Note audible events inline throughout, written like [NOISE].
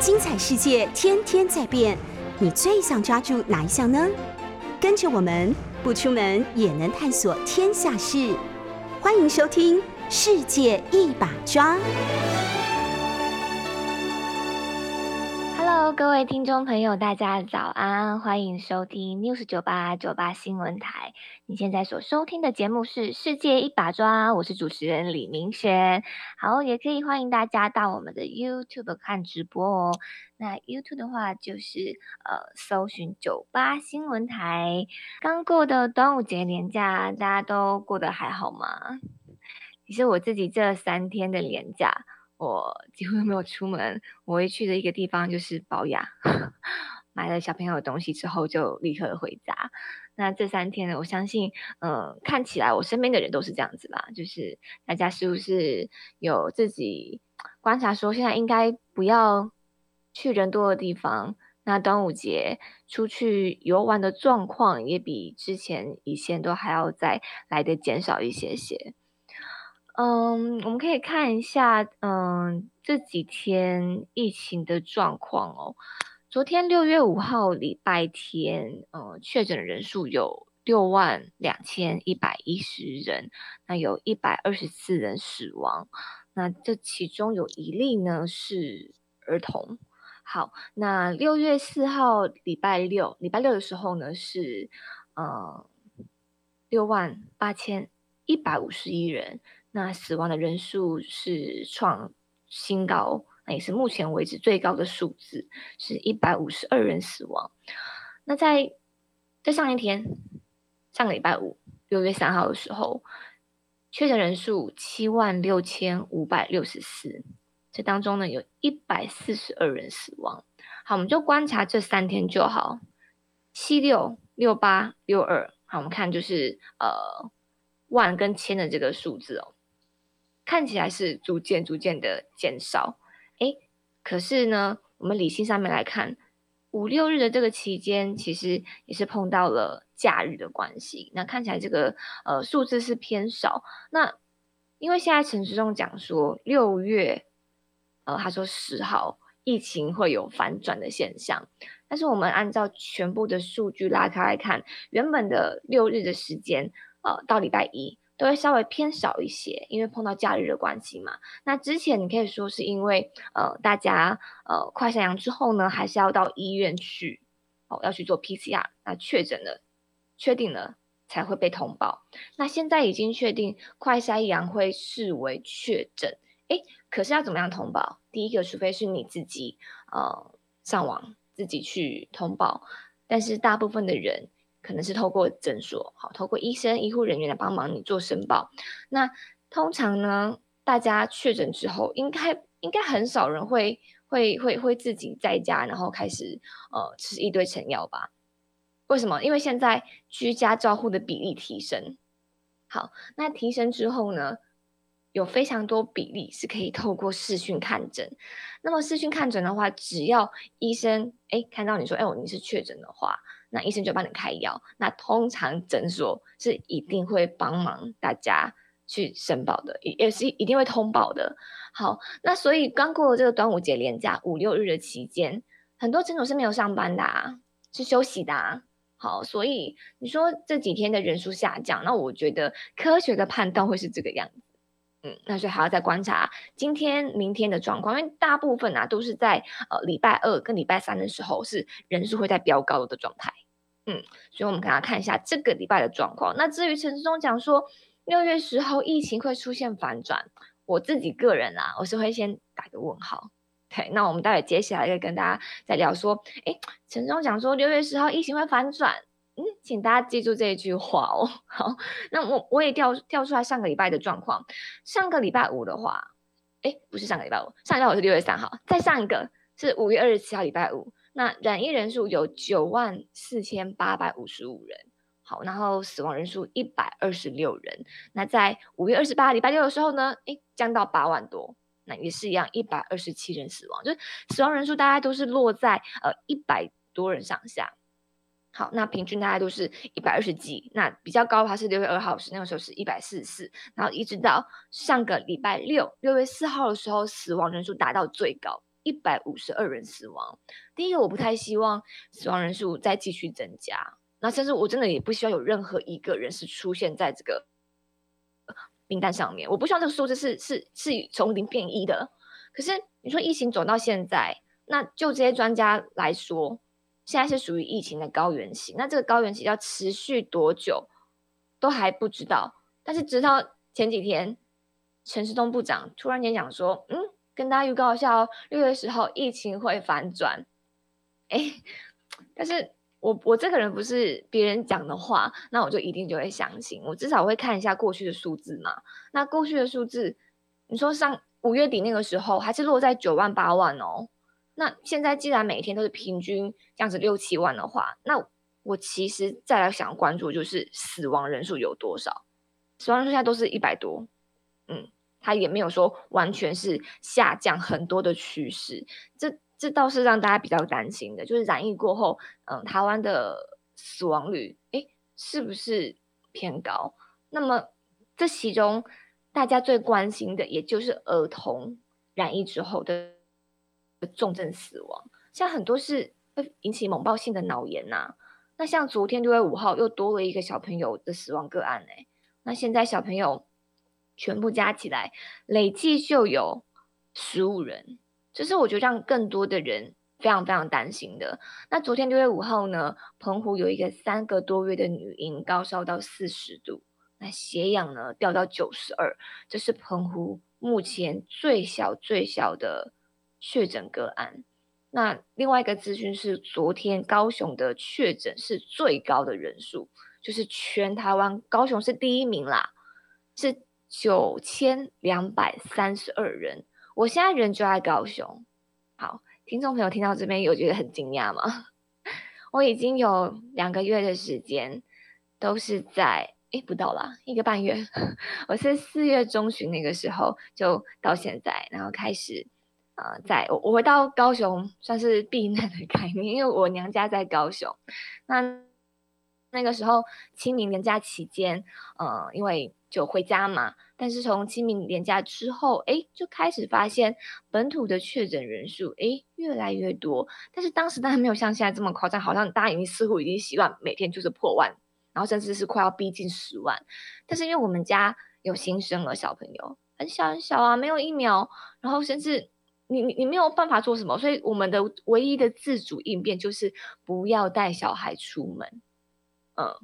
精彩世界天天在变，你最想抓住哪一项呢？跟着我们不出门也能探索天下事，欢迎收听《世界一把抓》。Hello，各位听众朋友，大家早安，欢迎收听 News 九八九八新闻台。你现在所收听的节目是《世界一把抓》，我是主持人李明轩。好，也可以欢迎大家到我们的 YouTube 看直播哦。那 YouTube 的话，就是呃，搜寻酒吧新闻台。刚过的端午节连假，大家都过得还好吗？其实我自己这三天的连假。我几乎没有出门，我会去的一个地方就是保养，[LAUGHS] 买了小朋友的东西之后就立刻回家。那这三天呢，我相信，嗯，看起来我身边的人都是这样子吧，就是大家是不是有自己观察说，现在应该不要去人多的地方。那端午节出去游玩的状况也比之前以前都还要再来的减少一些些。嗯，我们可以看一下，嗯，这几天疫情的状况哦。昨天六月五号礼拜天，呃，确诊的人数有六万两千一百一十人，那有一百二十四人死亡，那这其中有一例呢是儿童。好，那六月四号礼拜六，礼拜六的时候呢是，呃，六万八千一百五十一人。那死亡的人数是创新高，那也是目前为止最高的数字，是一百五十二人死亡。那在在上一天，上个礼拜五六月三号的时候，确诊人数七万六千五百六十四，这当中呢有一百四十二人死亡。好，我们就观察这三天就好，七六六八六二，好，我们看就是呃万跟千的这个数字哦。看起来是逐渐逐渐的减少，哎，可是呢，我们理性上面来看，五六日的这个期间，其实也是碰到了假日的关系，那看起来这个呃数字是偏少。那因为现在陈时中讲说六月，呃，他说十号疫情会有反转的现象，但是我们按照全部的数据拉开来看，原本的六日的时间，呃，到礼拜一。都会稍微偏少一些，因为碰到假日的关系嘛。那之前你可以说是因为呃大家呃快筛阳之后呢，还是要到医院去哦，要去做 PCR，那确诊了，确定了才会被通报。那现在已经确定快筛阳会视为确诊，诶，可是要怎么样通报？第一个，除非是你自己呃上网自己去通报，但是大部分的人。可能是透过诊所，好，透过医生、医护人员来帮忙你做申报。那通常呢，大家确诊之后，应该应该很少人会会会会自己在家，然后开始呃吃一堆成药吧？为什么？因为现在居家照护的比例提升。好，那提升之后呢，有非常多比例是可以透过视讯看诊。那么视讯看诊的话，只要医生哎看到你说哎你是确诊的话。那医生就帮你开药，那通常诊所是一定会帮忙大家去申报的，也是一定会通报的。好，那所以刚过了这个端午节连假五六日的期间，很多诊所是没有上班的，啊，是休息的。啊。好，所以你说这几天的人数下降，那我觉得科学的判断会是这个样子。嗯，那所以还要再观察今天、明天的状况，因为大部分啊都是在呃礼拜二跟礼拜三的时候是人数会在飙高的状态。嗯，所以我们给大家看一下这个礼拜的状况。那至于陈志忠讲说六月十号疫情会出现反转，我自己个人啊，我是会先打个问号。对，那我们待会接下来再跟大家再聊说，哎，陈志忠讲说六月十号疫情会反转，请大家记住这一句话哦。[LAUGHS] 好，那我我也调调出来上个礼拜的状况。上个礼拜五的话，哎，不是上个礼拜五，上个礼拜五是六月三号，再上一个是五月二十七号礼拜五。那染疫人数有九万四千八百五十五人，好，然后死亡人数一百二十六人。那在五月二十八礼拜六的时候呢，诶，降到八万多，那也是一样，一百二十七人死亡，就是死亡人数大概都是落在呃一百多人上下。好，那平均大概都是一百二十几，那比较高的话是六月二号是那个时候是一百四十四，然后一直到上个礼拜六六月四号的时候，死亡人数达到最高。一百五十二人死亡。第一个，我不太希望死亡人数再继续增加，那甚至我真的也不希望有任何一个人是出现在这个名单上面。我不希望这个数字是是是从零变一的。可是你说疫情走到现在，那就这些专家来说，现在是属于疫情的高原期，那这个高原期要持续多久都还不知道。但是直到前几天。陈世东部长突然间讲说：“嗯，跟大家预告一下哦，六月十号疫情会反转。”哎，但是我我这个人不是别人讲的话，那我就一定就会相信。我至少会看一下过去的数字嘛。那过去的数字，你说上五月底那个时候还是落在九万八万哦。那现在既然每天都是平均这样子六七万的话，那我其实再来想关注就是死亡人数有多少？死亡人数现在都是一百多。嗯，它也没有说完全是下降很多的趋势，这这倒是让大家比较担心的，就是染疫过后，嗯，台湾的死亡率，哎，是不是偏高？那么这其中大家最关心的，也就是儿童染疫之后的重症死亡，像很多是会引起猛暴性的脑炎呐。那像昨天六月五号又多了一个小朋友的死亡个案哎，那现在小朋友。全部加起来，累计就有十五人，这是我觉得让更多的人非常非常担心的。那昨天六月五号呢，澎湖有一个三个多月的女婴高烧到四十度，那血氧呢掉到九十二，这是澎湖目前最小最小的确诊个案。那另外一个资讯是，昨天高雄的确诊是最高的人数，就是全台湾高雄是第一名啦，是。九千两百三十二人，我现在人就在高雄。好，听众朋友听到这边有觉得很惊讶吗？[LAUGHS] 我已经有两个月的时间，都是在诶不到啦，一个半月。[LAUGHS] 我是四月中旬那个时候就到现在，然后开始呃，在我我回到高雄算是避难的概念，因为我娘家在高雄。那那个时候清明年假期间，呃，因为就回家嘛，但是从清明年假之后，哎，就开始发现本土的确诊人数，哎，越来越多。但是当时当然没有像现在这么夸张，好像大家已经似乎已经习惯每天就是破万，然后甚至是快要逼近十万。但是因为我们家有新生儿小朋友，很小很小啊，没有疫苗，然后甚至你你你没有办法做什么，所以我们的唯一的自主应变就是不要带小孩出门。嗯，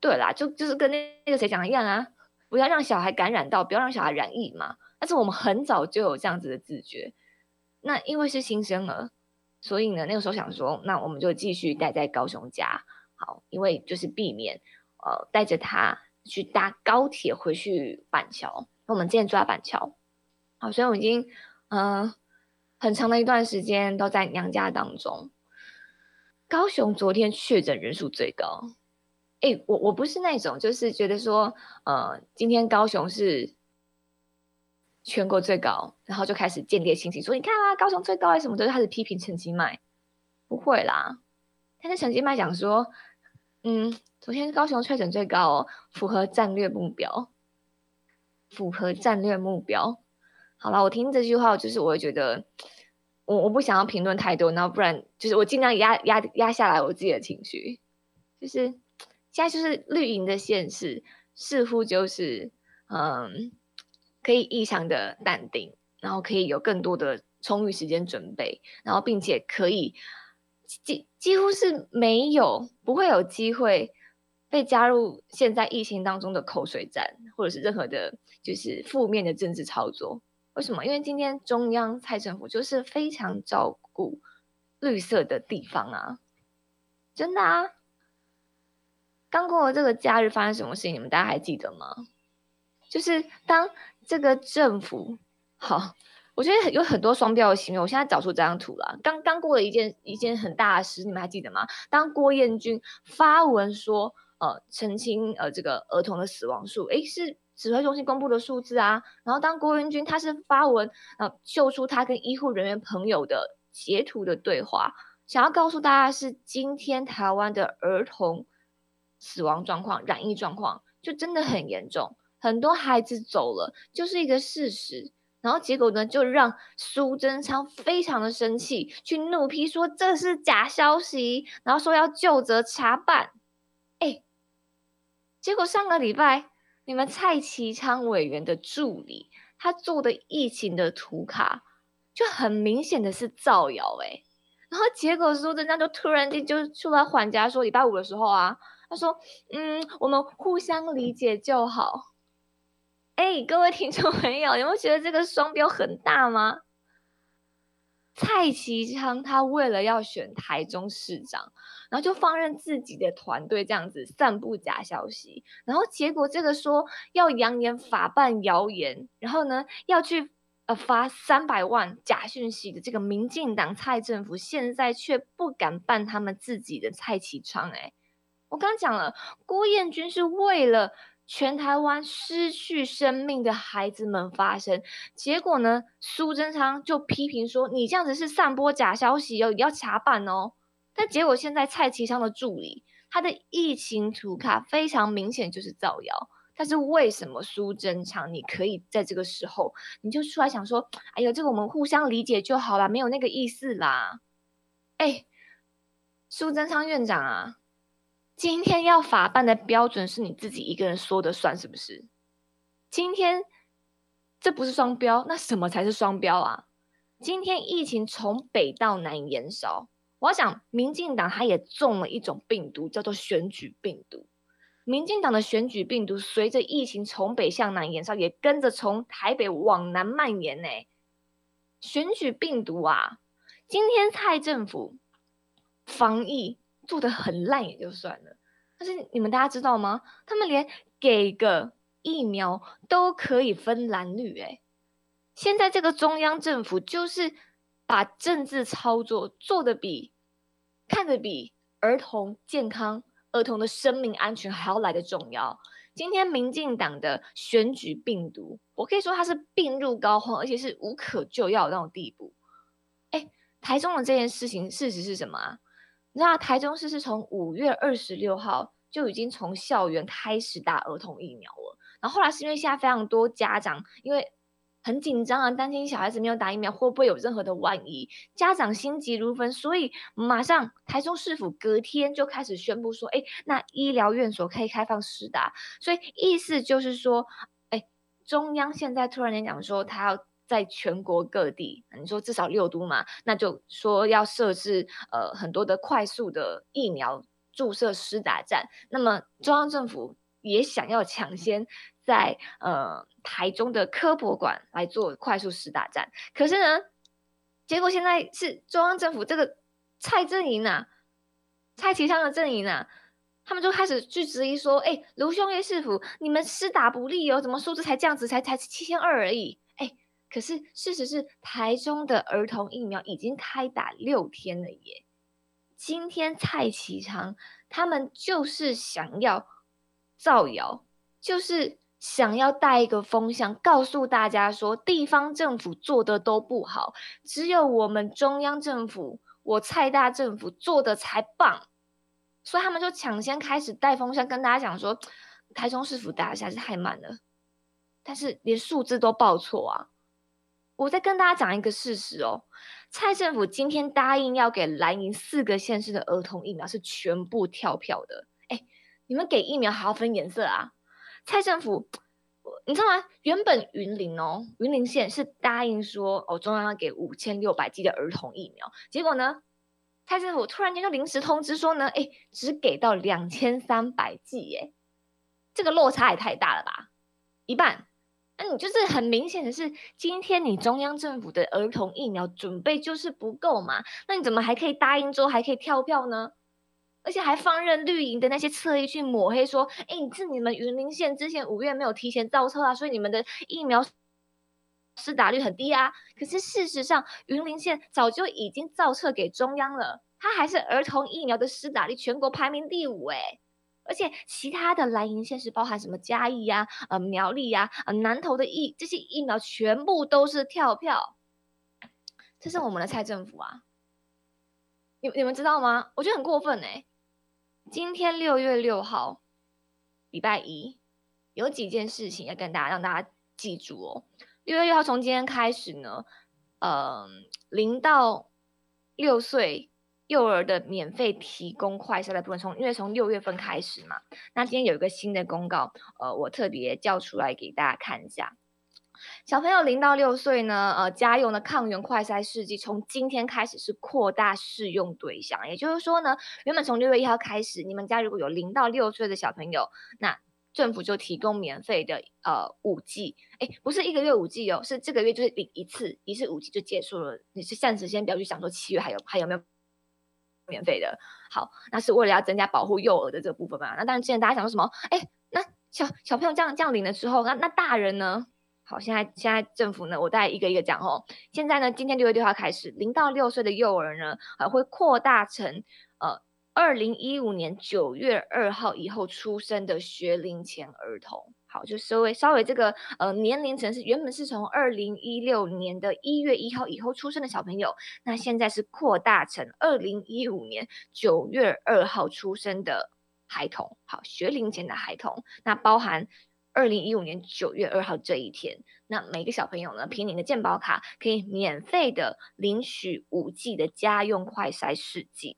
对啦，就就是跟那那个谁讲的一样啊。不要让小孩感染到，不要让小孩染疫嘛。但是我们很早就有这样子的自觉。那因为是新生儿，所以呢，那个时候想说，那我们就继续待在高雄家，好，因为就是避免呃带着他去搭高铁回去板桥。那我们今天住在板桥，好，所以我已经嗯很长的一段时间都在娘家当中。高雄昨天确诊人数最高。哎，我我不是那种，就是觉得说，呃，今天高雄是全国最高，然后就开始建立信心，说你看啊，高雄最高，为什么都开始批评陈其迈？不会啦，但是陈其迈讲说，嗯，昨天高雄确诊最高，哦，符合战略目标，符合战略目标。好了，我听这句话，就是我会觉得，我我不想要评论太多，然后不然就是我尽量压压压下来我自己的情绪，就是。现在就是绿营的现实，似乎就是嗯，可以异常的淡定，然后可以有更多的充裕时间准备，然后并且可以几几乎是没有不会有机会被加入现在疫情当中的口水战，或者是任何的，就是负面的政治操作。为什么？因为今天中央蔡政府就是非常照顾绿色的地方啊，真的啊。刚过了这个假日，发生什么事情？你们大家还记得吗？就是当这个政府好，我觉得有很多双标的行为。我现在找出这张图了。刚刚过了一件一件很大的事，你们还记得吗？当郭彦军发文说，呃，澄清呃这个儿童的死亡数，诶，是指挥中心公布的数字啊。然后当郭彦军他是发文，呃，秀出他跟医护人员朋友的截图的对话，想要告诉大家是今天台湾的儿童。死亡状况、染疫状况就真的很严重，很多孩子走了，就是一个事实。然后结果呢，就让苏贞昌非常的生气，去怒批说这是假消息，然后说要就责查办。哎，结果上个礼拜，你们蔡其昌委员的助理他做的疫情的图卡，就很明显的是造谣哎。然后结果说人家就突然间就出来缓颊说，礼拜五的时候啊，他说嗯，我们互相理解就好。哎，各位听众朋友，有没有觉得这个双标很大吗？蔡其昌他为了要选台中市长，然后就放任自己的团队这样子散布假消息，然后结果这个说要扬言法办谣言，然后呢要去呃发三百万假讯息的这个民进党蔡政府，现在却不敢办他们自己的蔡其昌。哎，我刚刚讲了，郭彦军是为了。全台湾失去生命的孩子们发生，结果呢？苏贞昌就批评说：“你这样子是散播假消息哦，要查办哦。”但结果现在蔡其昌的助理，他的疫情图卡非常明显就是造谣。但是为什么苏贞昌你可以在这个时候你就出来想说：“哎呦，这个我们互相理解就好了，没有那个意思啦。”哎，苏贞昌院长啊！今天要法办的标准是你自己一个人说的算，是不是？今天这不是双标，那什么才是双标啊？今天疫情从北到南延烧，我要讲，民进党他也中了一种病毒，叫做选举病毒。民进党的选举病毒随着疫情从北向南延烧，也跟着从台北往南蔓延呢。选举病毒啊，今天蔡政府防疫。做的很烂也就算了，但是你们大家知道吗？他们连给个疫苗都可以分蓝绿哎！现在这个中央政府就是把政治操作做的比看的比儿童健康、儿童的生命安全还要来的重要。今天民进党的选举病毒，我可以说它是病入膏肓，而且是无可救药的那种地步。哎，台中的这件事情事实是什么啊？那台中市是从五月二十六号就已经从校园开始打儿童疫苗了，然后后来是因为现在非常多家长因为很紧张啊，担心小孩子没有打疫苗会不会有任何的万一，家长心急如焚，所以马上台中市府隔天就开始宣布说，哎，那医疗院所可以开放施打，所以意思就是说，哎，中央现在突然间讲说他要。在全国各地，你说至少六都嘛，那就说要设置呃很多的快速的疫苗注射施打站。那么中央政府也想要抢先在呃台中的科博馆来做快速施打站。可是呢，结果现在是中央政府这个蔡阵营啊，蔡其昌的阵营啊，他们就开始去质疑说：，哎，卢兄叶市府，你们施打不利哦，怎么数字才这样子，才才七千二而已？可是事实是，台中的儿童疫苗已经开打六天了耶。今天蔡其昌他们就是想要造谣，就是想要带一个风向，告诉大家说地方政府做的都不好，只有我们中央政府，我蔡大政府做的才棒。所以他们就抢先开始带风向，跟大家讲说，台中市府打一下是太慢了，但是连数字都报错啊。我再跟大家讲一个事实哦，蔡政府今天答应要给蓝营四个县市的儿童疫苗是全部跳票的。哎，你们给疫苗还要分颜色啊？蔡政府，你知道吗？原本云林哦，云林县是答应说哦，中央要给五千六百剂的儿童疫苗，结果呢，蔡政府突然间就临时通知说呢，哎，只给到两千三百剂，耶，这个落差也太大了吧，一半。那你就是很明显的是，今天你中央政府的儿童疫苗准备就是不够嘛？那你怎么还可以答应之后还可以跳票呢？而且还放任绿营的那些侧翼去抹黑说，哎，是你们云林县之前五月没有提前造册啊，所以你们的疫苗施打率很低啊。可是事实上，云林县早就已经造册给中央了，它还是儿童疫苗的施打率全国排名第五，哎。而且其他的蓝营县市，包含什么嘉义呀、呃苗栗呀、呃南投的疫这些疫苗，全部都是跳票。这是我们的蔡政府啊，你你们知道吗？我觉得很过分哎。今天六月六号，礼拜一，有几件事情要跟大家让大家记住哦。六月六号从今天开始呢，呃，零到六岁幼儿的免费提供快筛的部分，从因为从六月份开始嘛，那今天有一个新的公告，呃，我特别叫出来给大家看一下。小朋友零到六岁呢，呃，家用的抗原快筛试剂从今天开始是扩大适用对象，也就是说呢，原本从六月一号开始，你们家如果有零到六岁的小朋友，那政府就提供免费的呃五 G，哎，不是一个月五 G 哦，是这个月就是领一次，一次五 G 就结束了。你是暂时先不要去想说七月还有还有没有免费的。好，那是为了要增加保护幼儿的这个部分嘛。那当然之前大家想说什么？哎，那小小朋友这样这样领了之后，那那大人呢？好，现在现在政府呢，我再一个一个讲哦。现在呢，今天六月六号开始，零到六岁的幼儿呢，呃，会扩大成呃，二零一五年九月二号以后出生的学龄前儿童。好，就稍微稍微这个呃年龄层是原本是从二零一六年的一月一号以后出生的小朋友，那现在是扩大成二零一五年九月二号出生的孩童。好，学龄前的孩童，那包含。二零一五年九月二号这一天，那每个小朋友呢，凭你的健保卡可以免费的领取五 G 的家用快筛试剂。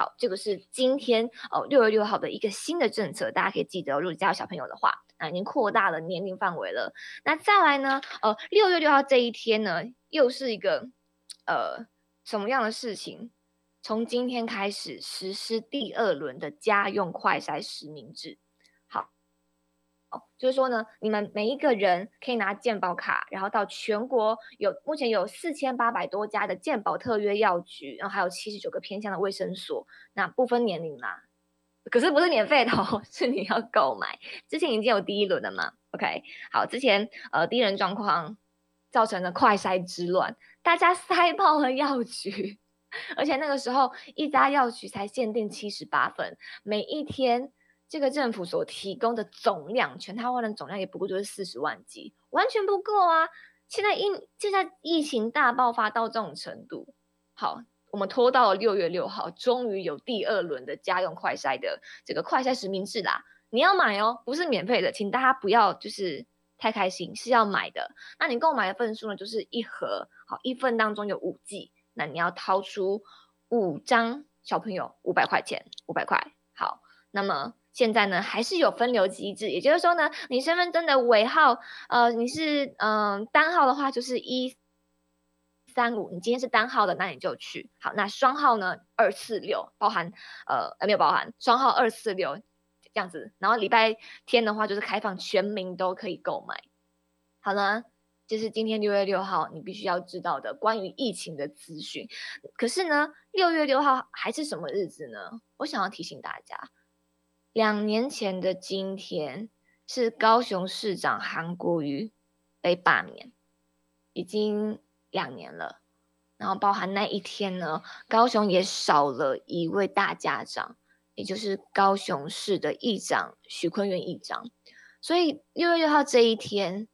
好，这个是今天哦六月六号的一个新的政策，大家可以记得，如果家有小朋友的话，啊已经扩大了年龄范围了。那再来呢，呃六月六号这一天呢，又是一个呃什么样的事情？从今天开始实施第二轮的家用快筛实名制。就是说呢，你们每一个人可以拿健保卡，然后到全国有目前有四千八百多家的健保特约药局，然后还有七十九个偏向的卫生所，那不分年龄啦，可是不是免费的哦，[LAUGHS] 是你要购买。之前已经有第一轮了嘛，OK，好，之前呃第一轮状况造成了快筛之乱，大家塞爆了药局，[LAUGHS] 而且那个时候一家药局才限定七十八份，每一天。这个政府所提供的总量，全台湾的总量也不过就是四十万剂，完全不够啊！现在因现在疫情大爆发到这种程度，好，我们拖到了六月六号，终于有第二轮的家用快筛的这个快筛实名制啦！你要买哦，不是免费的，请大家不要就是太开心，是要买的。那你购买的份数呢，就是一盒，好，一份当中有五剂，那你要掏出五张，小朋友五百块钱，五百块，好，那么。现在呢，还是有分流机制，也就是说呢，你身份证的尾号，呃，你是嗯单号的话，就是一三五，你今天是单号的，那你就去。好，那双号呢，二四六，包含呃没有包含双号二四六这样子。然后礼拜天的话，就是开放全民都可以购买。好了，这是今天六月六号你必须要知道的关于疫情的资讯。可是呢，六月六号还是什么日子呢？我想要提醒大家。两年前的今天，是高雄市长韩国瑜被罢免，已经两年了。然后包含那一天呢，高雄也少了一位大家长，也就是高雄市的议长许坤元议长。所以六月六号这一天，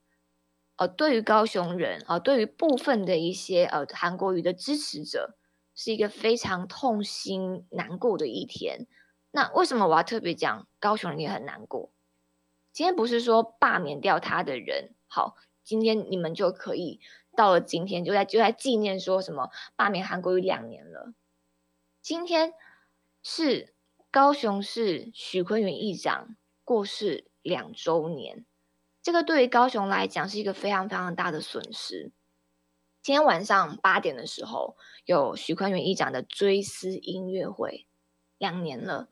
呃，对于高雄人啊，对于部分的一些呃韩国瑜的支持者，是一个非常痛心难过的一天。那为什么我要特别讲高雄人也很难过？今天不是说罢免掉他的人好，今天你们就可以到了今天就在就在纪念说什么罢免韩国瑜两年了。今天是高雄市许坤元议长过世两周年，这个对于高雄来讲是一个非常非常大的损失。今天晚上八点的时候有许坤元议长的追思音乐会，两年了。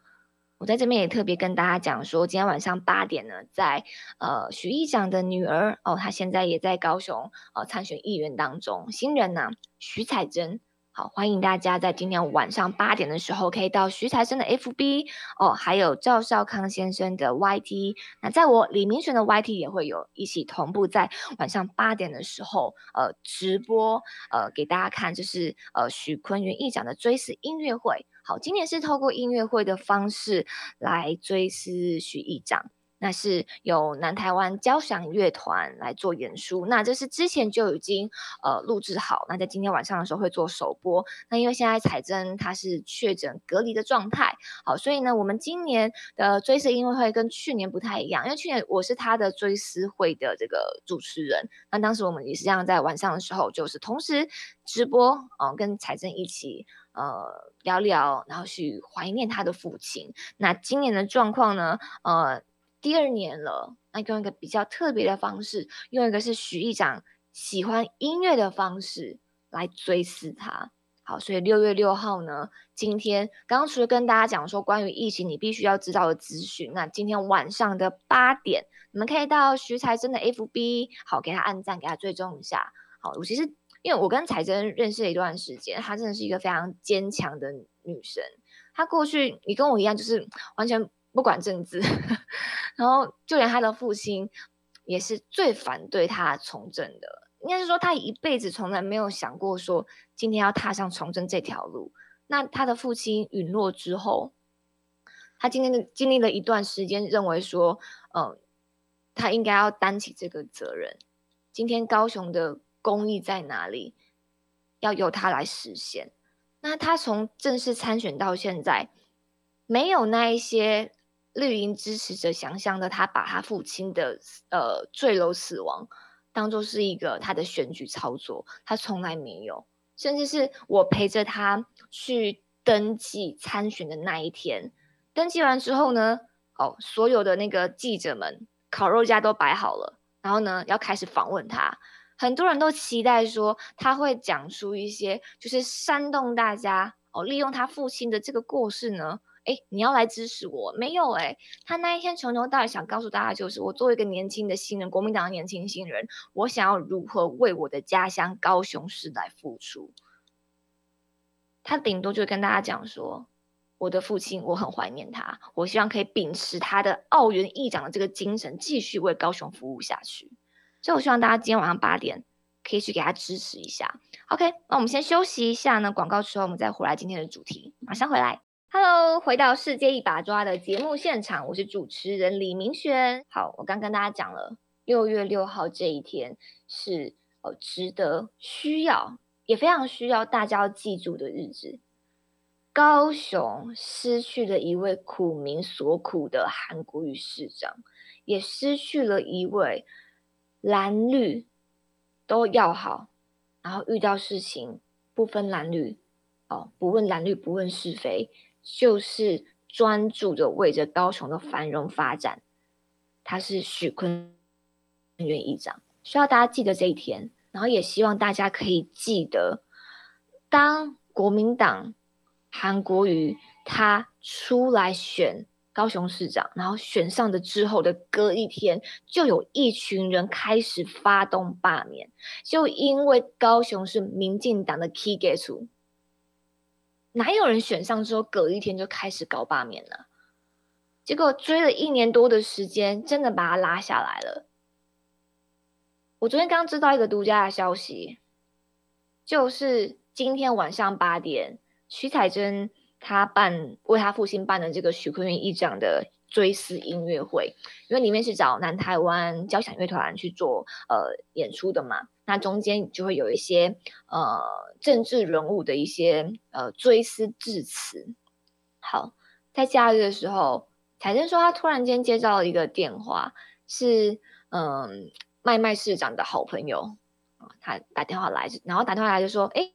我在这边也特别跟大家讲说，今天晚上八点呢，在呃徐议长的女儿哦，她现在也在高雄呃参选议员当中，新人呢徐彩珍，好欢迎大家在今天晚上八点的时候可以到徐彩珍的 FB 哦，还有赵少康先生的 YT，那在我李明选的 YT 也会有一起同步在晚上八点的时候呃直播呃给大家看，就是呃许坤元议长的追思音乐会。好，今年是透过音乐会的方式来追思许议长。那是由南台湾交响乐团来做演出。那这是之前就已经呃录制好，那在今天晚上的时候会做首播。那因为现在彩珍她是确诊隔离的状态，好，所以呢，我们今年的追思音乐会跟去年不太一样，因为去年我是他的追思会的这个主持人，那当时我们也是这样，在晚上的时候就是同时直播哦，跟彩珍一起。呃，聊聊，然后去怀念他的父亲。那今年的状况呢？呃，第二年了，那用一个比较特别的方式，用一个是许议长喜欢音乐的方式来追思他。好，所以六月六号呢，今天刚刚除了跟大家讲说关于疫情你必须要知道的资讯，那今天晚上的八点，你们可以到徐才真的 FB，好，给他按赞，给他追踪一下。好，我其实。因为我跟彩珍认识了一段时间，她真的是一个非常坚强的女生。她过去你跟我一样，就是完全不管政治，[LAUGHS] 然后就连她的父亲也是最反对她从政的。应该是说，她一辈子从来没有想过说今天要踏上从政这条路。那她的父亲陨落之后，她今天经历了一段时间，认为说，嗯，她应该要担起这个责任。今天高雄的。公益在哪里？要由他来实现。那他从正式参选到现在，没有那一些绿营支持者想象的，他把他父亲的呃坠楼死亡当做是一个他的选举操作，他从来没有。甚至是我陪着他去登记参选的那一天，登记完之后呢，哦，所有的那个记者们烤肉架都摆好了，然后呢，要开始访问他。很多人都期待说他会讲出一些就是煽动大家哦，利用他父亲的这个过世呢，哎，你要来支持我？没有哎，他那一天从头到尾想告诉大家就是，我作为一个年轻的新人，国民党的年轻新人，我想要如何为我的家乡高雄市来付出。他顶多就跟大家讲说，我的父亲，我很怀念他，我希望可以秉持他的澳元议长的这个精神，继续为高雄服务下去。所以，我希望大家今天晚上八点可以去给他支持一下。OK，那我们先休息一下呢，广告之后我们再回来今天的主题。马上回来。Hello，回到世界一把抓的节目现场，我是主持人李明轩。好，我刚跟大家讲了，六月六号这一天是呃值得、需要，也非常需要大家要记住的日子。高雄失去了一位苦民所苦的韩国瑜市长，也失去了一位。蓝绿都要好，然后遇到事情不分蓝绿，哦，不问蓝绿，不问是非，就是专注着为着高雄的繁荣发展。他是许坤元议长，需要大家记得这一天，然后也希望大家可以记得，当国民党韩国瑜他出来选。高雄市长，然后选上的之后的隔一天，就有一群人开始发动罢免，就因为高雄是民进党的 key gate，哪有人选上之后隔一天就开始搞罢免呢？结果追了一年多的时间，真的把他拉下来了。我昨天刚知道一个独家的消息，就是今天晚上八点，徐彩珍。他办为他父亲办的这个许坤元议长的追思音乐会，因为里面是找南台湾交响乐团去做呃演出的嘛，那中间就会有一些呃政治人物的一些呃追思致辞。好，在假日的时候，彩珍说他突然间接到了一个电话，是嗯麦麦市长的好朋友啊，他打电话来，然后打电话来就说，哎。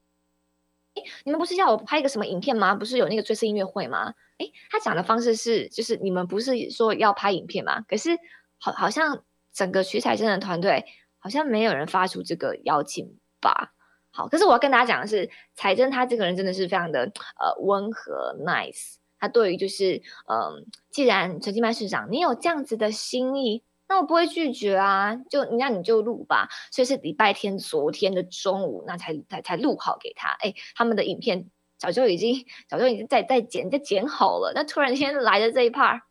你们不是要我拍一个什么影片吗？不是有那个追思音乐会吗？哎，他讲的方式是，就是你们不是说要拍影片吗？可是好，好像整个徐彩珍的团队好像没有人发出这个邀请吧？好，可是我要跟大家讲的是，彩珍她这个人真的是非常的呃温和 nice，他对于就是嗯，既然陈金曼市长你有这样子的心意。那我不会拒绝啊，就那你就录吧。所以是礼拜天昨天的中午，那才才才录好给他。哎，他们的影片早就已经早就已经在在剪在剪好了。那突然间来的这一 part，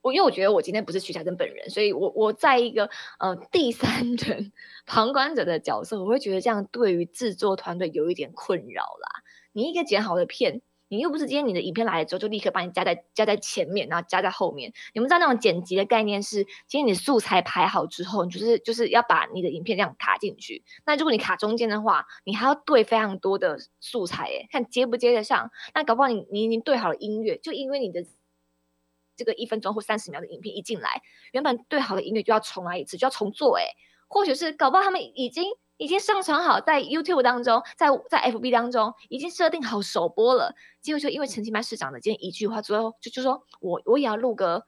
我因为我觉得我今天不是徐佳珍本人，所以我我在一个呃第三人旁观者的角色，我会觉得这样对于制作团队有一点困扰啦。你一个剪好的片。你又不是今天你的影片来了之后就立刻把你加在加在前面，然后加在后面。你们知道那种剪辑的概念是，今天你素材排好之后，你就是就是要把你的影片这样卡进去。那如果你卡中间的话，你还要对非常多的素材，诶，看接不接得上。那搞不好你你已经对好了音乐，就因为你的这个一分钟或三十秒的影片一进来，原本对好的音乐就要重来一次，就要重做，诶，或许是搞不好他们已经。已经上传好在 YouTube 当中，在在 FB 当中已经设定好首播了。结果就因为陈其迈市长的今天一句话，最后就就说我我也要录个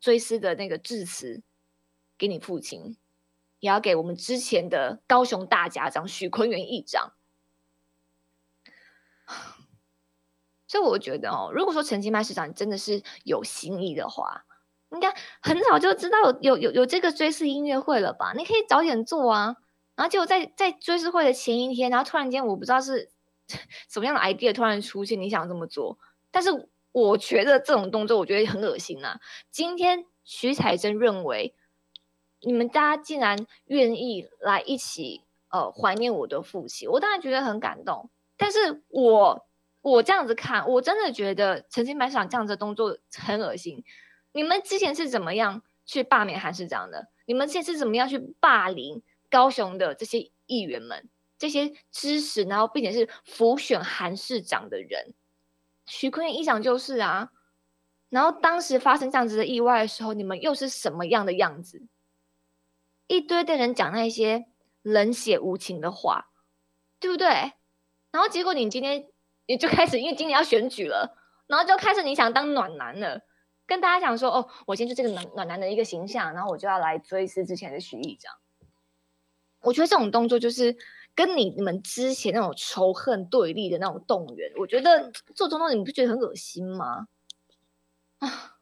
追思的那个致辞给你父亲，也要给我们之前的高雄大家长许坤元议长。所以我觉得哦，如果说陈其迈市长真的是有心意的话，应该很早就知道有有有有这个追思音乐会了吧？你可以早点做啊。然后结果在在追思会的前一天，然后突然间我不知道是 [LAUGHS] 什么样的 idea 突然出现，你想这么做，但是我觉得这种动作我觉得很恶心啊。今天徐彩珍认为你们大家竟然愿意来一起呃怀念我的父亲，我当然觉得很感动。但是我我这样子看，我真的觉得陈清白市长这样子的动作很恶心。你们之前是怎么样去罢免韩市长的？你们现在是怎么样去霸凌？高雄的这些议员们，这些支持，然后并且是辅选韩市长的人，徐坤元议长就是啊。然后当时发生这样子的意外的时候，你们又是什么样的样子？一堆的人讲那些冷血无情的话，对不对？然后结果你今天你就开始，因为今年要选举了，然后就开始你想当暖男了，跟大家讲说，哦，我今天就这个暖暖男的一个形象，然后我就要来追思之前的徐议长。我觉得这种动作就是跟你你们之前那种仇恨对立的那种动员，我觉得做动作你不觉得很恶心吗？啊，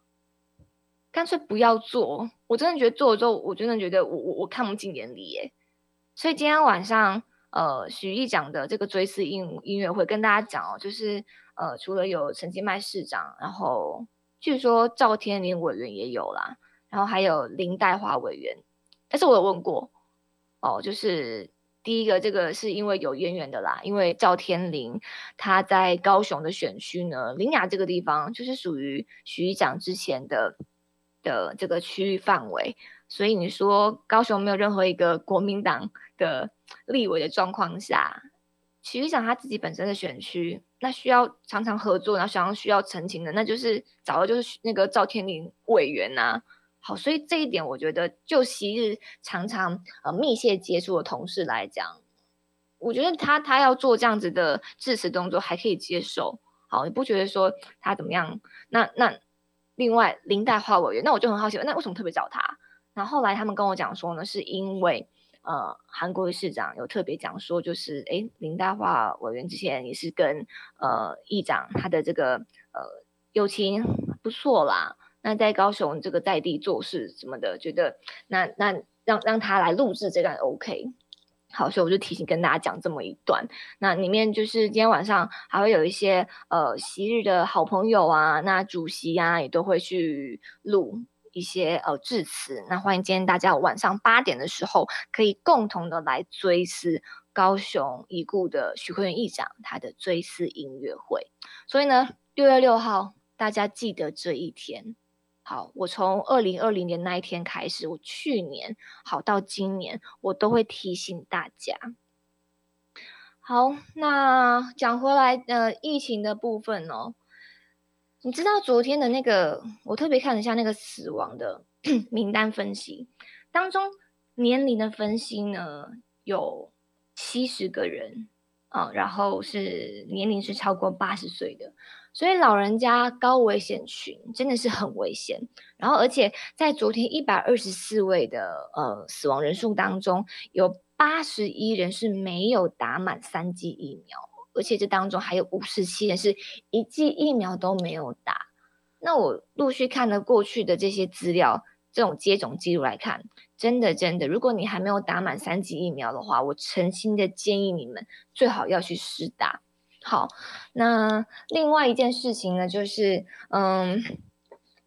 干脆不要做！我真的觉得做了之后，我真的觉得我我我看不进眼里耶。所以今天晚上，呃，许毅讲的这个追思音音乐会，跟大家讲哦，就是呃，除了有陈金麦市长，然后据说赵天林委员也有啦，然后还有林黛华委员，但是我有问过。哦，就是第一个，这个是因为有渊源的啦，因为赵天林他在高雄的选区呢，林雅这个地方就是属于徐议长之前的的这个区域范围，所以你说高雄没有任何一个国民党的立委的状况下，徐议长他自己本身的选区，那需要常常合作，然后常常需要澄清的，那就是找的就是那个赵天林委员呐。好，所以这一点我觉得，就昔日常常呃密切接触的同事来讲，我觉得他他要做这样子的致辞动作还可以接受。好，你不觉得说他怎么样？那那另外林黛华委员，那我就很好奇，那为什么特别找他？然后后来他们跟我讲说呢，是因为呃韩国的市长有特别讲说，就是诶林黛华委员之前也是跟呃议长他的这个呃友情不错啦。那在高雄这个在地做事什么的，觉得那那让让他来录制这段 OK，好，所以我就提醒跟大家讲这么一段。那里面就是今天晚上还会有一些呃昔日的好朋友啊，那主席啊也都会去录一些呃致辞。那欢迎今天大家晚上八点的时候可以共同的来追思高雄已故的徐坤元议长他的追思音乐会。所以呢，六月六号大家记得这一天。好，我从二零二零年那一天开始，我去年好到今年，我都会提醒大家。好，那讲回来，呃，疫情的部分哦，你知道昨天的那个，我特别看了一下那个死亡的 [COUGHS] 名单分析当中，年龄的分析呢，有七十个人啊，然后是年龄是超过八十岁的。所以老人家高危险群真的是很危险，然后而且在昨天一百二十四位的呃死亡人数当中，有八十一人是没有打满三剂疫苗，而且这当中还有五十七人是一剂疫苗都没有打。那我陆续看了过去的这些资料，这种接种记录来看，真的真的，如果你还没有打满三剂疫苗的话，我诚心的建议你们最好要去试打。好，那另外一件事情呢，就是，嗯，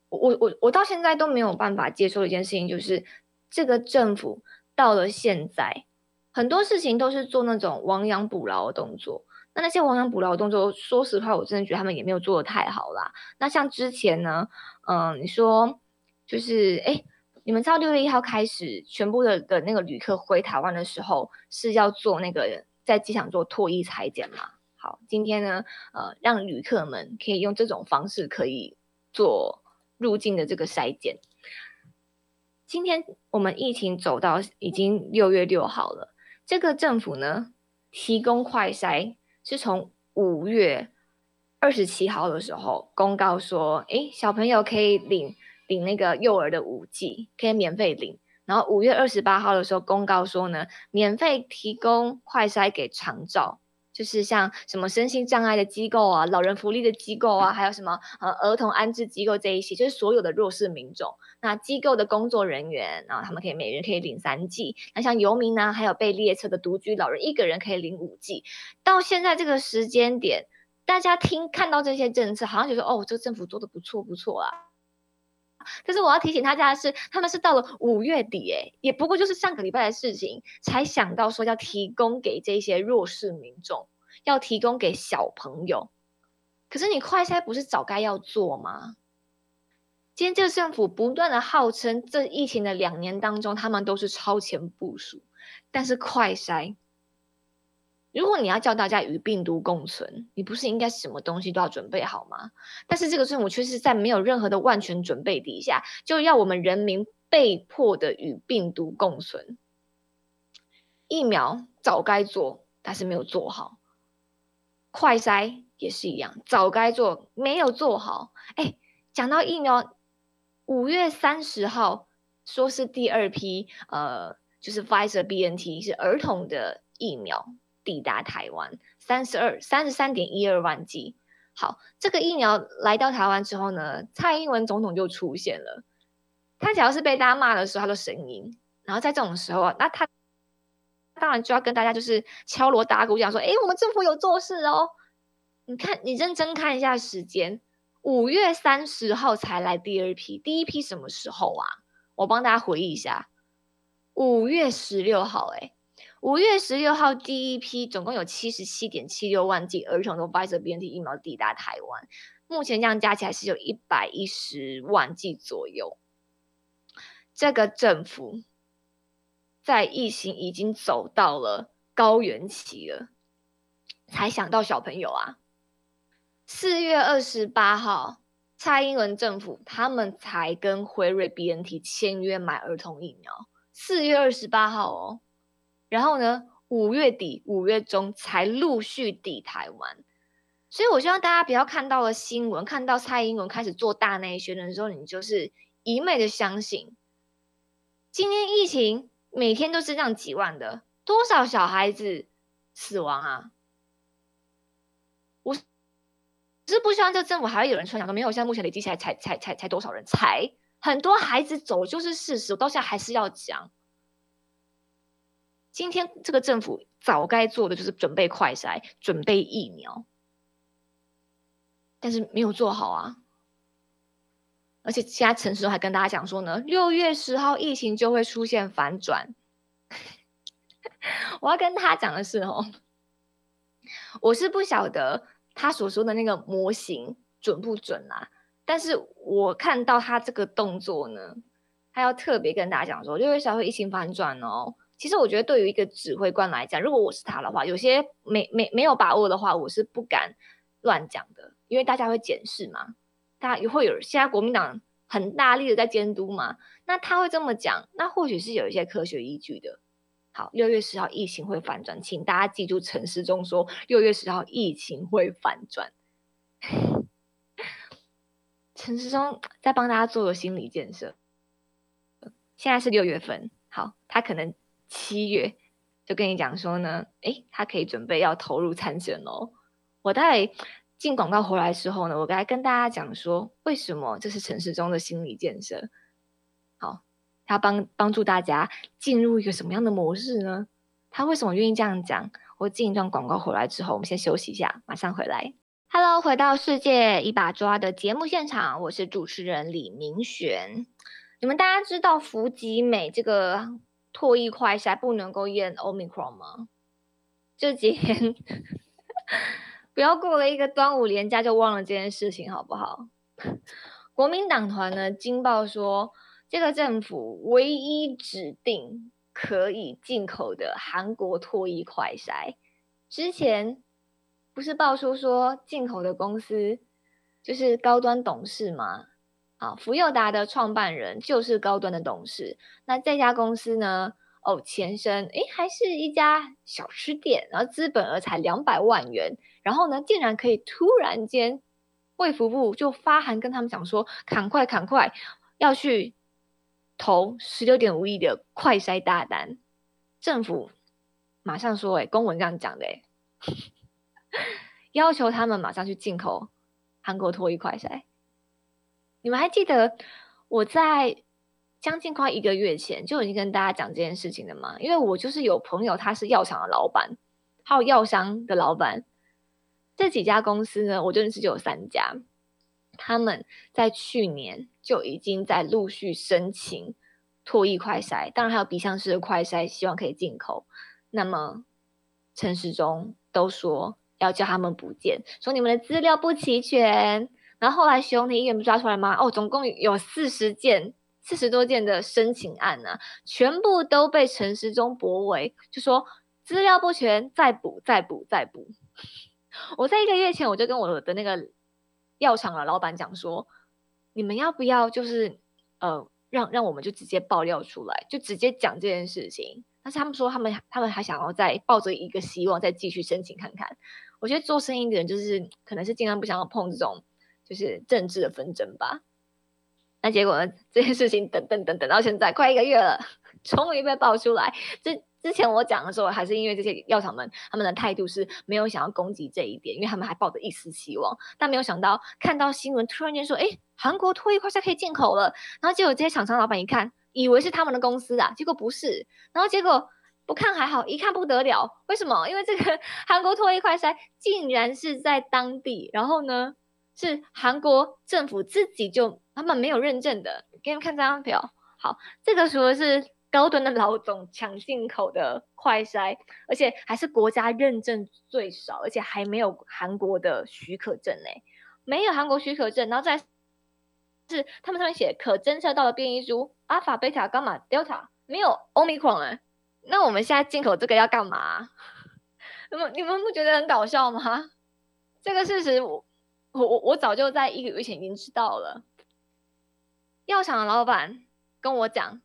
我我我到现在都没有办法接受一件事情，就是这个政府到了现在很多事情都是做那种亡羊补牢的动作。那那些亡羊补牢的动作，说实话，我真的觉得他们也没有做的太好啦。那像之前呢，嗯，你说就是哎，你们知道六月一号开始，全部的的那个旅客回台湾的时候是要做那个在机场做脱衣裁剪吗？好，今天呢，呃，让旅客们可以用这种方式可以做入境的这个筛检。今天我们疫情走到已经六月六号了，这个政府呢提供快筛是从五月二十七号的时候公告说，诶，小朋友可以领领那个幼儿的五 G，可以免费领。然后五月二十八号的时候公告说呢，免费提供快筛给长照。就是像什么身心障碍的机构啊、老人福利的机构啊，还有什么呃儿童安置机构这一些，就是所有的弱势民众，那机构的工作人员，然后他们可以每人可以领三剂。那像游民呢，还有被列车的独居老人，一个人可以领五剂。到现在这个时间点，大家听看到这些政策，好像觉得哦，这个政府做的不错不错啊。可是我要提醒大家的是，他们是到了五月底，诶，也不过就是上个礼拜的事情，才想到说要提供给这些弱势民众，要提供给小朋友。可是你快筛不是早该要做吗？今天这个政府不断的号称，这疫情的两年当中，他们都是超前部署，但是快筛。如果你要叫大家与病毒共存，你不是应该什么东西都要准备好吗？但是这个政府却是在没有任何的万全准备底下，就要我们人民被迫的与病毒共存。疫苗早该做，但是没有做好；快筛也是一样，早该做，没有做好。哎，讲到疫苗，五月三十号说是第二批，呃，就是 Pfizer BNT 是儿童的疫苗。抵达台湾三十二三十三点一二万剂。好，这个疫苗来到台湾之后呢，蔡英文总统就出现了。他只要是被大家骂的时候，他都声音。然后在这种时候啊，那他当然就要跟大家就是敲锣打鼓讲说：“哎，我们政府有做事哦。”你看，你认真看一下时间，五月三十号才来第二批，第一批什么时候啊？我帮大家回忆一下，五月十六号，哎。五月十六号，第一批总共有七十七点七六万剂儿童的 Pfizer BNT 疫苗抵达台湾，目前这样加起来是有一百一十万剂左右。这个政府在疫情已经走到了高原期了，才想到小朋友啊。四月二十八号，蔡英文政府他们才跟辉瑞 BNT 签约买儿童疫苗。四月二十八号哦。然后呢，五月底、五月中才陆续抵台湾，所以我希望大家不要看到了新闻，看到蔡英文开始做大内宣的时候，你就是一昧的相信。今天疫情每天都是这样几万的，多少小孩子死亡啊？我是不希望这政府还会有人传讲说没有，现在目前累积起来才才才才多少人？才很多孩子走就是事实，我到现在还是要讲。今天这个政府早该做的就是准备快筛、准备疫苗，但是没有做好啊！而且现在陈时中还跟大家讲说呢，六月十号疫情就会出现反转。[LAUGHS] 我要跟他讲的是哦，我是不晓得他所说的那个模型准不准啊，但是我看到他这个动作呢，他要特别跟大家讲说，六月十号疫情反转哦。其实我觉得，对于一个指挥官来讲，如果我是他的话，有些没没没有把握的话，我是不敢乱讲的，因为大家会检视嘛，大家也会有现在国民党很大力的在监督嘛，那他会这么讲，那或许是有一些科学依据的。好，六月十号疫情会反转，请大家记住陈时中说六月十号疫情会反转。陈时中在帮大家做了心理建设。现在是六月份，好，他可能。七月就跟你讲说呢，诶，他可以准备要投入参选喽。我在进广告回来之后呢，我该跟大家讲说，为什么这是城市中的心理建设。好，他帮帮助大家进入一个什么样的模式呢？他为什么愿意这样讲？我进一段广告回来之后，我们先休息一下，马上回来。Hello，回到世界一把抓的节目现场，我是主持人李明璇。你们大家知道福吉美这个？唾液快筛不能够验 Omicron 吗？这几天不要过了一个端午连假就忘了这件事情，好不好？[LAUGHS] 国民党团呢惊爆说，这个政府唯一指定可以进口的韩国唾液快筛，之前不是爆出说进口的公司就是高端董事吗？啊，福佑达的创办人就是高端的董事。那这家公司呢？哦，前身诶还是一家小吃店，然后资本额才两百万元，然后呢，竟然可以突然间，卫福部就发函跟他们讲说，赶快赶快要去投十六点五亿的快筛大单。政府马上说，诶公文这样讲的，诶 [LAUGHS] 要求他们马上去进口韩国脱衣快筛。你们还记得我在将近快一个月前就已经跟大家讲这件事情了吗？因为我就是有朋友，他是药厂的老板，还有药商的老板，这几家公司呢，我认识就有三家，他们在去年就已经在陆续申请脱衣快筛，当然还有鼻腔式的快筛，希望可以进口。那么陈时中都说要叫他们补件，说你们的资料不齐全。然后后来熊体医院不抓出来吗？哦，总共有四十件、四十多件的申请案呢，全部都被陈时中驳回，就说资料不全，再补、再补、再补。[LAUGHS] 我在一个月前我就跟我的那个药厂的老板讲说，你们要不要就是呃，让让我们就直接爆料出来，就直接讲这件事情。但是他们说他们他们还想要再抱着一个希望再继续申请看看。我觉得做生意的人就是可能是尽量不想要碰这种。就是政治的纷争吧，那结果呢？这件事情等等等等到现在快一个月了，[LAUGHS] 终于被爆出来。之之前我讲的时候，还是因为这些药厂们他们的态度是没有想要攻击这一点，因为他们还抱着一丝希望。但没有想到看到新闻，突然间说：“哎，韩国脱衣快筛可以进口了。”然后结果这些厂商老板一看，以为是他们的公司啊，结果不是。然后结果不看还好，一看不得了。为什么？因为这个 [LAUGHS] 韩国脱衣快筛竟然是在当地，然后呢？是韩国政府自己就他们没有认证的，给你们看这张表。好，这个说的是高端的老总抢进口的快筛，而且还是国家认证最少，而且还没有韩国的许可证呢，没有韩国许可证，然后再是他们上面写可侦测到的变异株阿法、贝塔、伽马、Delta，没有欧米康哎，那我们现在进口这个要干嘛？[LAUGHS] 你们你们不觉得很搞笑吗？这个事实我。我我我早就在一个月前已经知道了。药厂的老板跟我讲，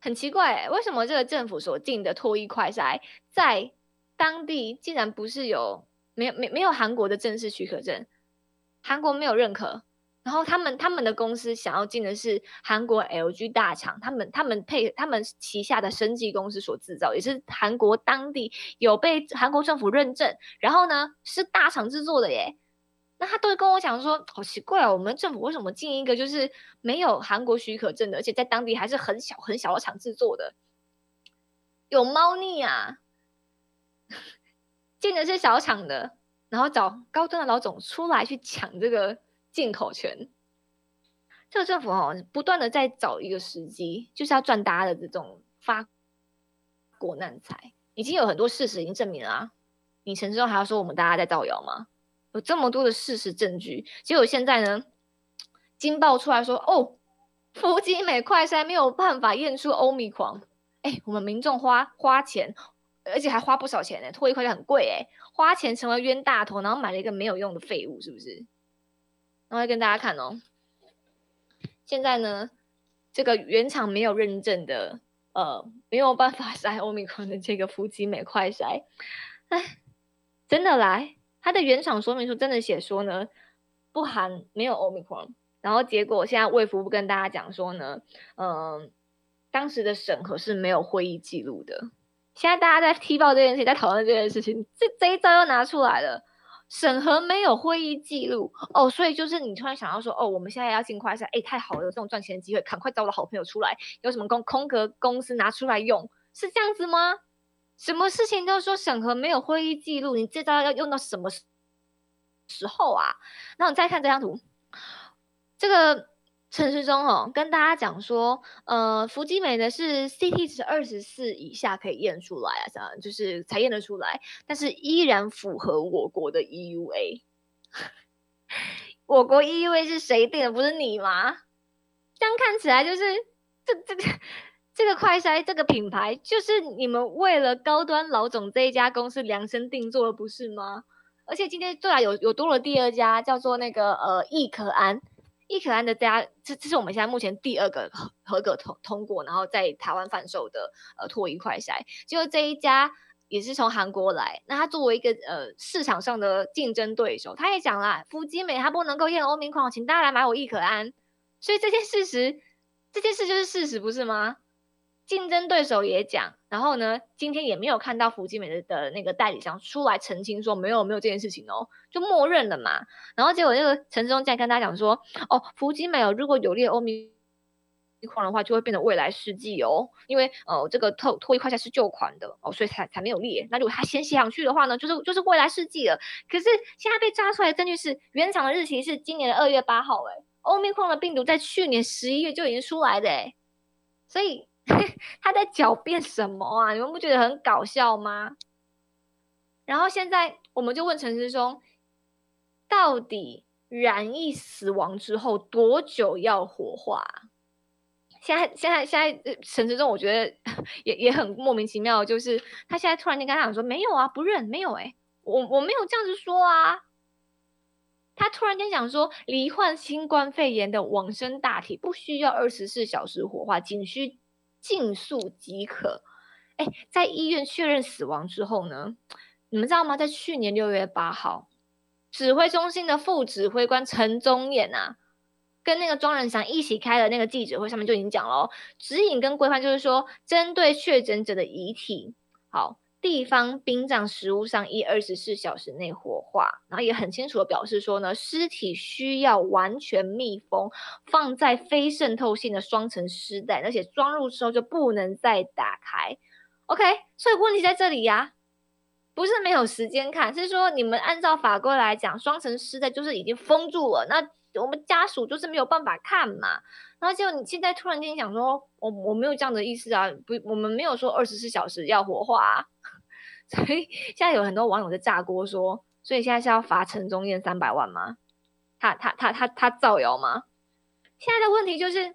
很奇怪，为什么这个政府所进的脱衣快筛在当地竟然不是有没有没没有韩国的正式许可证，韩国没有认可。然后他们他们的公司想要进的是韩国 LG 大厂，他们他们配他们旗下的生技公司所制造，也是韩国当地有被韩国政府认证，然后呢是大厂制作的耶。那他都会跟我讲说，好奇怪啊，我们政府为什么进一个就是没有韩国许可证的，而且在当地还是很小很小的厂制作的，有猫腻啊！进的是小厂的，然后找高端的老总出来去抢这个进口权。这个政府哦，不断的在找一个时机，就是要赚大家的这种发国难财。已经有很多事实已经证明了啊，你陈志忠还要说我们大家在造谣吗？有这么多的事实证据，结果现在呢，惊爆出来说，哦，福吉美快筛没有办法验出欧米狂，哎，我们民众花花钱，而且还花不少钱呢，脱一快筛很贵哎，花钱成了冤大头，然后买了一个没有用的废物，是不是？然后跟大家看哦，现在呢，这个原厂没有认证的，呃，没有办法 [LAUGHS] 筛欧米狂的这个福吉美快筛，哎，真的来。它的原厂说明书真的写说呢，不含没有 omicron，然后结果现在卫福部跟大家讲说呢，嗯，当时的审核是没有会议记录的。现在大家在踢爆这件事情，在讨论这件事情，这这一招又拿出来了，审核没有会议记录哦，所以就是你突然想要说，哦，我们现在要尽快下，哎，太好了，有这种赚钱的机会，赶快找我的好朋友出来，有什么空空格公司拿出来用，是这样子吗？什么事情都说审核没有会议记录，你这招要用到什么时候啊？那你再看这张图，这个陈时中哦，跟大家讲说，呃，福基美的是 CT 值二十四以下可以验出来啊，样就是才验得出来，但是依然符合我国的 EUA。我国 EUA 是谁定的？不是你吗？这样看起来就是这这个这个快筛这个品牌，就是你们为了高端老总这一家公司量身定做的，不是吗？而且今天对啊，有有多了第二家，叫做那个呃易可安。易可安的家，这这是我们现在目前第二个合格通通过，然后在台湾贩售的呃脱衣快筛，就这一家也是从韩国来，那他作为一个呃市场上的竞争对手，他也讲了，夫基美他不能够验欧米矿，请大家来买我易可安，所以这件事实，这件事就是事实，不是吗？竞争对手也讲，然后呢，今天也没有看到福基美的的那个代理商出来澄清说没有没有这件事情哦，就默认了嘛。然后结果这个陈志忠竟然跟大家讲说，哦，福基美哦，如果有列欧米矿的话，就会变成未来世纪哦，因为呃这个脱脱衣快下是旧款的哦，所以才才没有列。那如果他先写上去的话呢，就是就是未来世纪了。可是现在被抓出来的证据是原厂的日期是今年的二月八号，哎，欧米矿的病毒在去年十一月就已经出来的，哎，所以。[LAUGHS] 他在狡辩什么啊？你们不觉得很搞笑吗？然后现在我们就问陈师兄，到底染疫死亡之后多久要火化？现在现在现在陈师兄，我觉得 [LAUGHS] 也也很莫名其妙，就是他现在突然间跟他讲说没有啊，不认没有哎，我我没有这样子说啊。他突然间讲说，罹患新冠肺炎的往生大体不需要二十四小时火化，仅需。尽速即可。哎，在医院确认死亡之后呢？你们知道吗？在去年六月八号，指挥中心的副指挥官陈宗彦啊，跟那个庄仁祥一起开的那个记者会上面就已经讲了，哦指引跟规范就是说，针对确诊者的遗体，好。地方殡葬实物上一二十四小时内火化，然后也很清楚的表示说呢，尸体需要完全密封，放在非渗透性的双层尸袋，而且装入之后就不能再打开。OK，所以问题在这里呀，不是没有时间看，是说你们按照法规来讲，双层尸袋就是已经封住了，那我们家属就是没有办法看嘛。然后结果你现在突然间讲说，我我没有这样的意思啊，不，我们没有说二十四小时要火化。啊。[LAUGHS] 所以现在有很多网友在炸锅说，所以现在是要罚陈宗彦三百万吗？他他他他他造谣吗？现在的问题就是，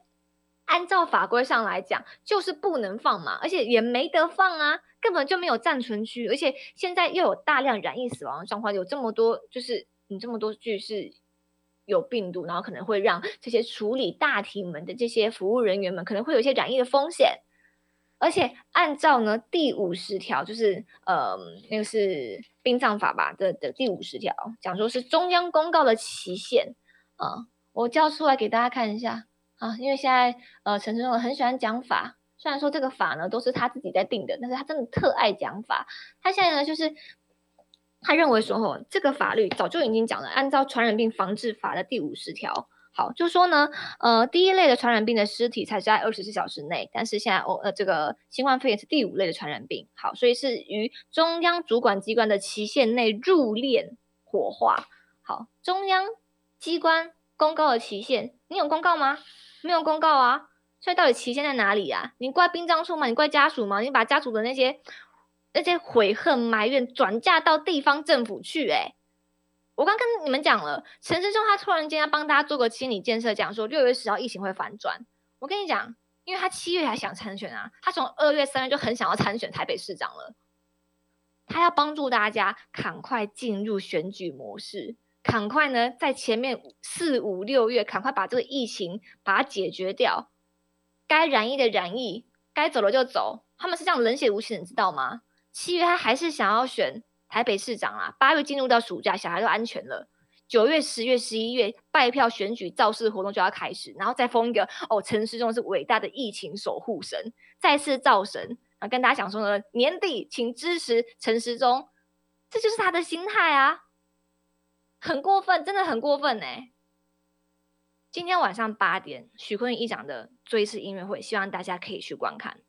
按照法规上来讲，就是不能放嘛，而且也没得放啊，根本就没有暂存区，而且现在又有大量染疫死亡的状况，有这么多，就是你这么多句是有病毒，然后可能会让这些处理大体门的这些服务人员们可能会有一些染疫的风险。而且按照呢第五十条，就是呃那个是殡葬法吧的的第五十条，讲说是中央公告的期限啊，我叫出来给大家看一下啊，因为现在呃陈志忠很喜欢讲法，虽然说这个法呢都是他自己在定的，但是他真的特爱讲法。他现在呢就是他认为说哦，这个法律早就已经讲了，按照传染病防治法的第五十条。好，就说呢，呃，第一类的传染病的尸体才是在二十四小时内，但是现在哦，呃，这个新冠肺炎是第五类的传染病，好，所以是于中央主管机关的期限内入殓火化。好，中央机关公告的期限，你有公告吗？没有公告啊，所以到底期限在哪里啊？你怪殡葬处吗？你怪家属吗？你把家属的那些那些悔恨埋怨转嫁到地方政府去，哎。我刚跟你们讲了，陈时中他突然间要帮大家做个心理建设，讲说六月十号疫情会反转。我跟你讲，因为他七月还想参选啊，他从二月三月就很想要参选台北市长了。他要帮助大家赶快进入选举模式，赶快呢在前面四五六月赶快把这个疫情把它解决掉，该染疫的染疫，该走的就走。他们是这样冷血无情，你知道吗？七月他还是想要选。台北市长啊，八月进入到暑假，小孩都安全了。九月、十月、十一月，拜票选举造势活动就要开始，然后再封一个哦，陈时中是伟大的疫情守护神，再次造神啊！跟大家讲说呢，年底请支持陈时中，这就是他的心态啊，很过分，真的很过分呢。今天晚上八点，许坤宇议长的追思音乐会，希望大家可以去观看。